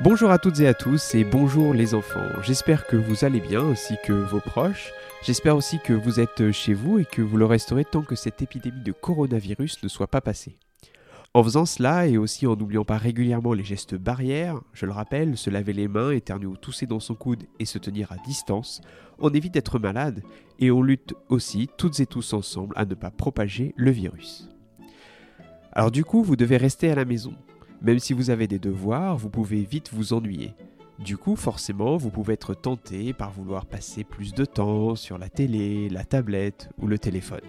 Bonjour à toutes et à tous et bonjour les enfants. J'espère que vous allez bien ainsi que vos proches. J'espère aussi que vous êtes chez vous et que vous le resterez tant que cette épidémie de coronavirus ne soit pas passée. En faisant cela et aussi en n'oubliant pas régulièrement les gestes barrières, je le rappelle, se laver les mains, éternuer ou tousser dans son coude et se tenir à distance, on évite d'être malade et on lutte aussi toutes et tous ensemble à ne pas propager le virus. Alors du coup, vous devez rester à la maison. Même si vous avez des devoirs, vous pouvez vite vous ennuyer. Du coup, forcément, vous pouvez être tenté par vouloir passer plus de temps sur la télé, la tablette ou le téléphone.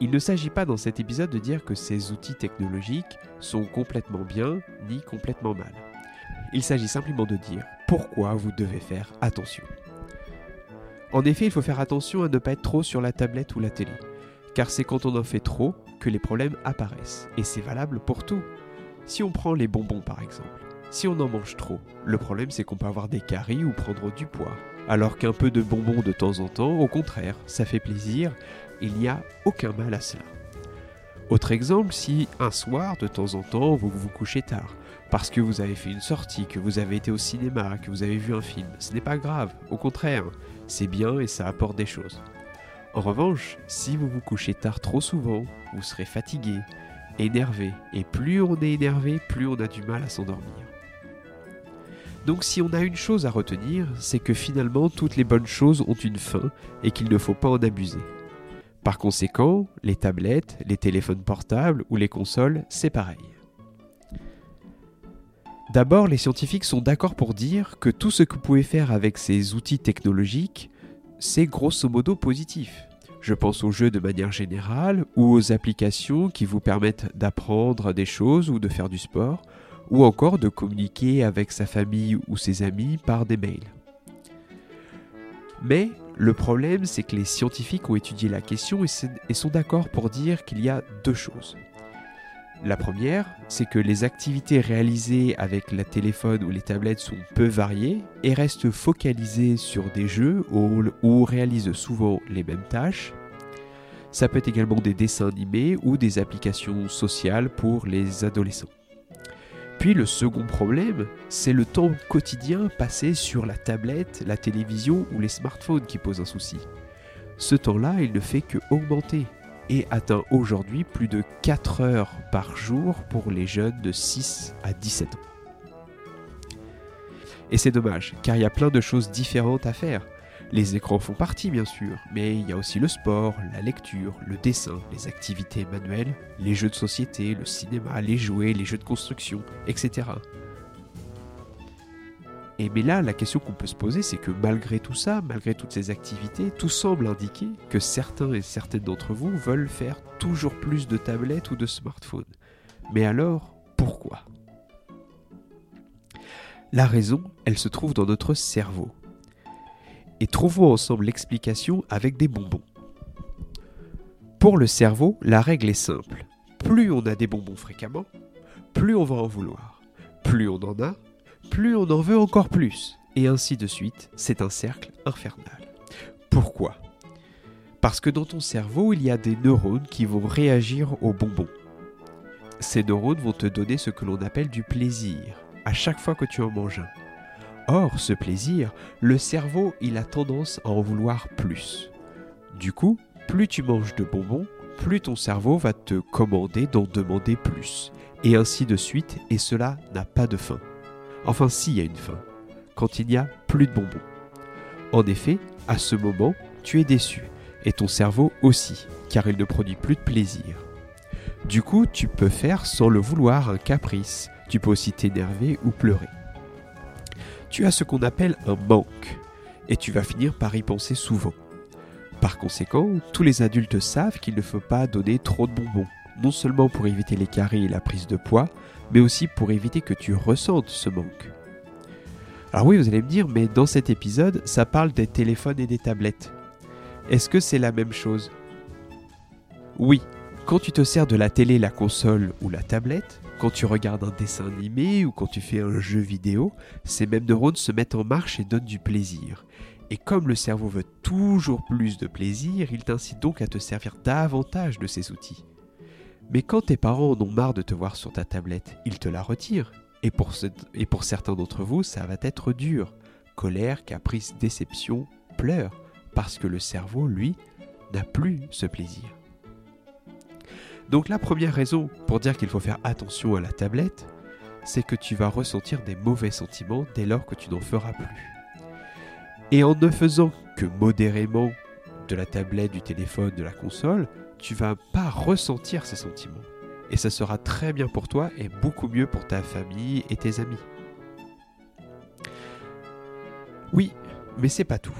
Il ne s'agit pas dans cet épisode de dire que ces outils technologiques sont complètement bien ni complètement mal. Il s'agit simplement de dire pourquoi vous devez faire attention. En effet, il faut faire attention à ne pas être trop sur la tablette ou la télé, car c'est quand on en fait trop que les problèmes apparaissent, et c'est valable pour tout. Si on prend les bonbons par exemple, si on en mange trop, le problème c'est qu'on peut avoir des caries ou prendre du poids. Alors qu'un peu de bonbons de temps en temps, au contraire, ça fait plaisir, il n'y a aucun mal à cela. Autre exemple, si un soir, de temps en temps, vous vous couchez tard, parce que vous avez fait une sortie, que vous avez été au cinéma, que vous avez vu un film, ce n'est pas grave, au contraire, c'est bien et ça apporte des choses. En revanche, si vous vous couchez tard trop souvent, vous serez fatigué, énervé. Et plus on est énervé, plus on a du mal à s'endormir. Donc si on a une chose à retenir, c'est que finalement toutes les bonnes choses ont une fin et qu'il ne faut pas en abuser. Par conséquent, les tablettes, les téléphones portables ou les consoles, c'est pareil. D'abord, les scientifiques sont d'accord pour dire que tout ce que vous pouvez faire avec ces outils technologiques, c'est grosso modo positif. Je pense aux jeux de manière générale ou aux applications qui vous permettent d'apprendre des choses ou de faire du sport ou encore de communiquer avec sa famille ou ses amis par des mails. Mais le problème, c'est que les scientifiques ont étudié la question et sont d'accord pour dire qu'il y a deux choses. La première, c'est que les activités réalisées avec la téléphone ou les tablettes sont peu variées et restent focalisées sur des jeux où on réalise souvent les mêmes tâches. Ça peut être également des dessins animés ou des applications sociales pour les adolescents. Puis le second problème, c'est le temps quotidien passé sur la tablette, la télévision ou les smartphones qui pose un souci. Ce temps-là, il ne fait que augmenter et atteint aujourd'hui plus de 4 heures par jour pour les jeunes de 6 à 17 ans. Et c'est dommage, car il y a plein de choses différentes à faire. Les écrans font partie bien sûr, mais il y a aussi le sport, la lecture, le dessin, les activités manuelles, les jeux de société, le cinéma, les jouets, les jeux de construction, etc. Et mais là, la question qu'on peut se poser, c'est que malgré tout ça, malgré toutes ces activités, tout semble indiquer que certains et certaines d'entre vous veulent faire toujours plus de tablettes ou de smartphones. Mais alors, pourquoi? La raison, elle se trouve dans notre cerveau et trouvons ensemble l'explication avec des bonbons. Pour le cerveau, la règle est simple. Plus on a des bonbons fréquemment, plus on va en vouloir. Plus on en a, plus on en veut encore plus. Et ainsi de suite, c'est un cercle infernal. Pourquoi? Parce que dans ton cerveau, il y a des neurones qui vont réagir aux bonbons. Ces neurones vont te donner ce que l'on appelle du plaisir, à chaque fois que tu en manges un. Or, ce plaisir, le cerveau, il a tendance à en vouloir plus. Du coup, plus tu manges de bonbons, plus ton cerveau va te commander d'en demander plus. Et ainsi de suite, et cela n'a pas de fin. Enfin, s'il y a une fin, quand il n'y a plus de bonbons. En effet, à ce moment, tu es déçu, et ton cerveau aussi, car il ne produit plus de plaisir. Du coup, tu peux faire sans le vouloir un caprice, tu peux aussi t'énerver ou pleurer tu as ce qu'on appelle un manque, et tu vas finir par y penser souvent. Par conséquent, tous les adultes savent qu'il ne faut pas donner trop de bonbons, non seulement pour éviter les caries et la prise de poids, mais aussi pour éviter que tu ressentes ce manque. Alors oui, vous allez me dire, mais dans cet épisode, ça parle des téléphones et des tablettes. Est-ce que c'est la même chose? Oui, quand tu te sers de la télé, la console ou la tablette, quand tu regardes un dessin animé ou quand tu fais un jeu vidéo, ces mêmes neurones se mettent en marche et donnent du plaisir. Et comme le cerveau veut toujours plus de plaisir, il t'incite donc à te servir davantage de ces outils. Mais quand tes parents en ont marre de te voir sur ta tablette, ils te la retirent Et pour, et pour certains d'entre vous, ça va être dur. Colère, caprice, déception, pleurs, parce que le cerveau, lui, n'a plus ce plaisir. Donc la première raison pour dire qu'il faut faire attention à la tablette, c'est que tu vas ressentir des mauvais sentiments dès lors que tu n'en feras plus. Et en ne faisant que modérément de la tablette, du téléphone, de la console, tu vas pas ressentir ces sentiments. Et ça sera très bien pour toi et beaucoup mieux pour ta famille et tes amis. Oui, mais c'est pas tout.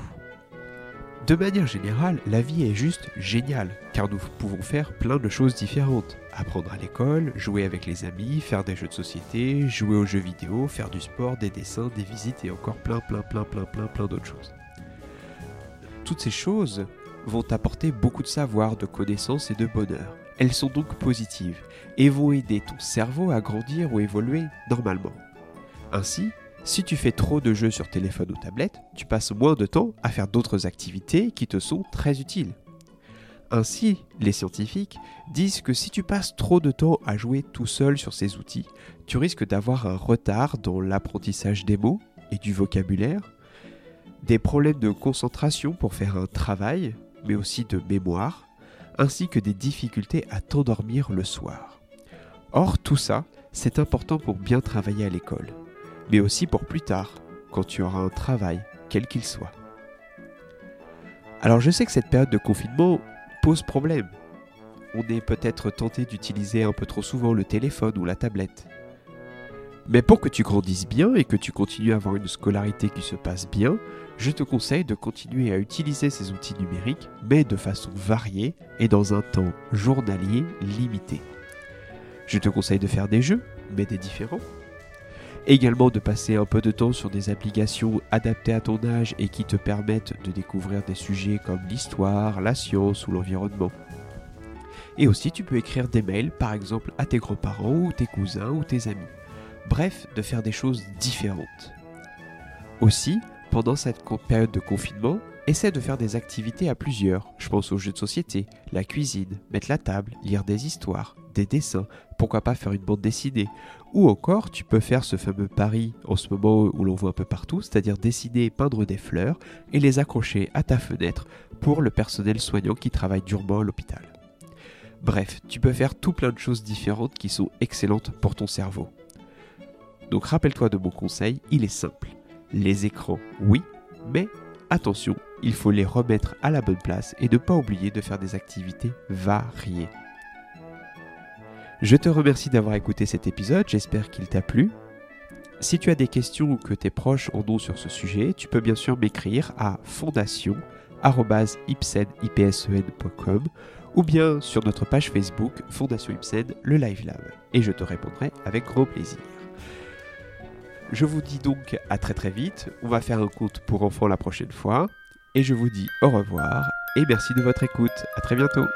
De manière générale, la vie est juste géniale, car nous pouvons faire plein de choses différentes. Apprendre à l'école, jouer avec les amis, faire des jeux de société, jouer aux jeux vidéo, faire du sport, des dessins, des visites et encore plein plein plein plein plein plein d'autres choses. Toutes ces choses vont t'apporter beaucoup de savoir, de connaissances et de bonheur. Elles sont donc positives et vont aider ton cerveau à grandir ou évoluer normalement. Ainsi, si tu fais trop de jeux sur téléphone ou tablette, tu passes moins de temps à faire d'autres activités qui te sont très utiles. Ainsi, les scientifiques disent que si tu passes trop de temps à jouer tout seul sur ces outils, tu risques d'avoir un retard dans l'apprentissage des mots et du vocabulaire, des problèmes de concentration pour faire un travail, mais aussi de mémoire, ainsi que des difficultés à t'endormir le soir. Or, tout ça, c'est important pour bien travailler à l'école mais aussi pour plus tard, quand tu auras un travail, quel qu'il soit. Alors je sais que cette période de confinement pose problème. On est peut-être tenté d'utiliser un peu trop souvent le téléphone ou la tablette. Mais pour que tu grandisses bien et que tu continues à avoir une scolarité qui se passe bien, je te conseille de continuer à utiliser ces outils numériques, mais de façon variée et dans un temps journalier limité. Je te conseille de faire des jeux, mais des différents, Également de passer un peu de temps sur des applications adaptées à ton âge et qui te permettent de découvrir des sujets comme l'histoire, la science ou l'environnement. Et aussi tu peux écrire des mails par exemple à tes grands-parents ou tes cousins ou tes amis. Bref, de faire des choses différentes. Aussi, pendant cette période de confinement, essaie de faire des activités à plusieurs. Je pense aux jeux de société, la cuisine, mettre la table, lire des histoires, des dessins, pourquoi pas faire une bande dessinée. Ou encore, tu peux faire ce fameux pari en ce moment où l'on voit un peu partout, c'est-à-dire dessiner et peindre des fleurs et les accrocher à ta fenêtre pour le personnel soignant qui travaille durement à l'hôpital. Bref, tu peux faire tout plein de choses différentes qui sont excellentes pour ton cerveau. Donc rappelle-toi de mon conseil, il est simple. Les écrans, oui, mais attention, il faut les remettre à la bonne place et ne pas oublier de faire des activités variées. Je te remercie d'avoir écouté cet épisode, j'espère qu'il t'a plu. Si tu as des questions ou que tes proches en ont sur ce sujet, tu peux bien sûr m'écrire à fondation.ipsen.com ou bien sur notre page Facebook Fondation Ipsen, le Live Lab, et je te répondrai avec grand plaisir. Je vous dis donc à très très vite, on va faire un compte pour enfants la prochaine fois, et je vous dis au revoir et merci de votre écoute, à très bientôt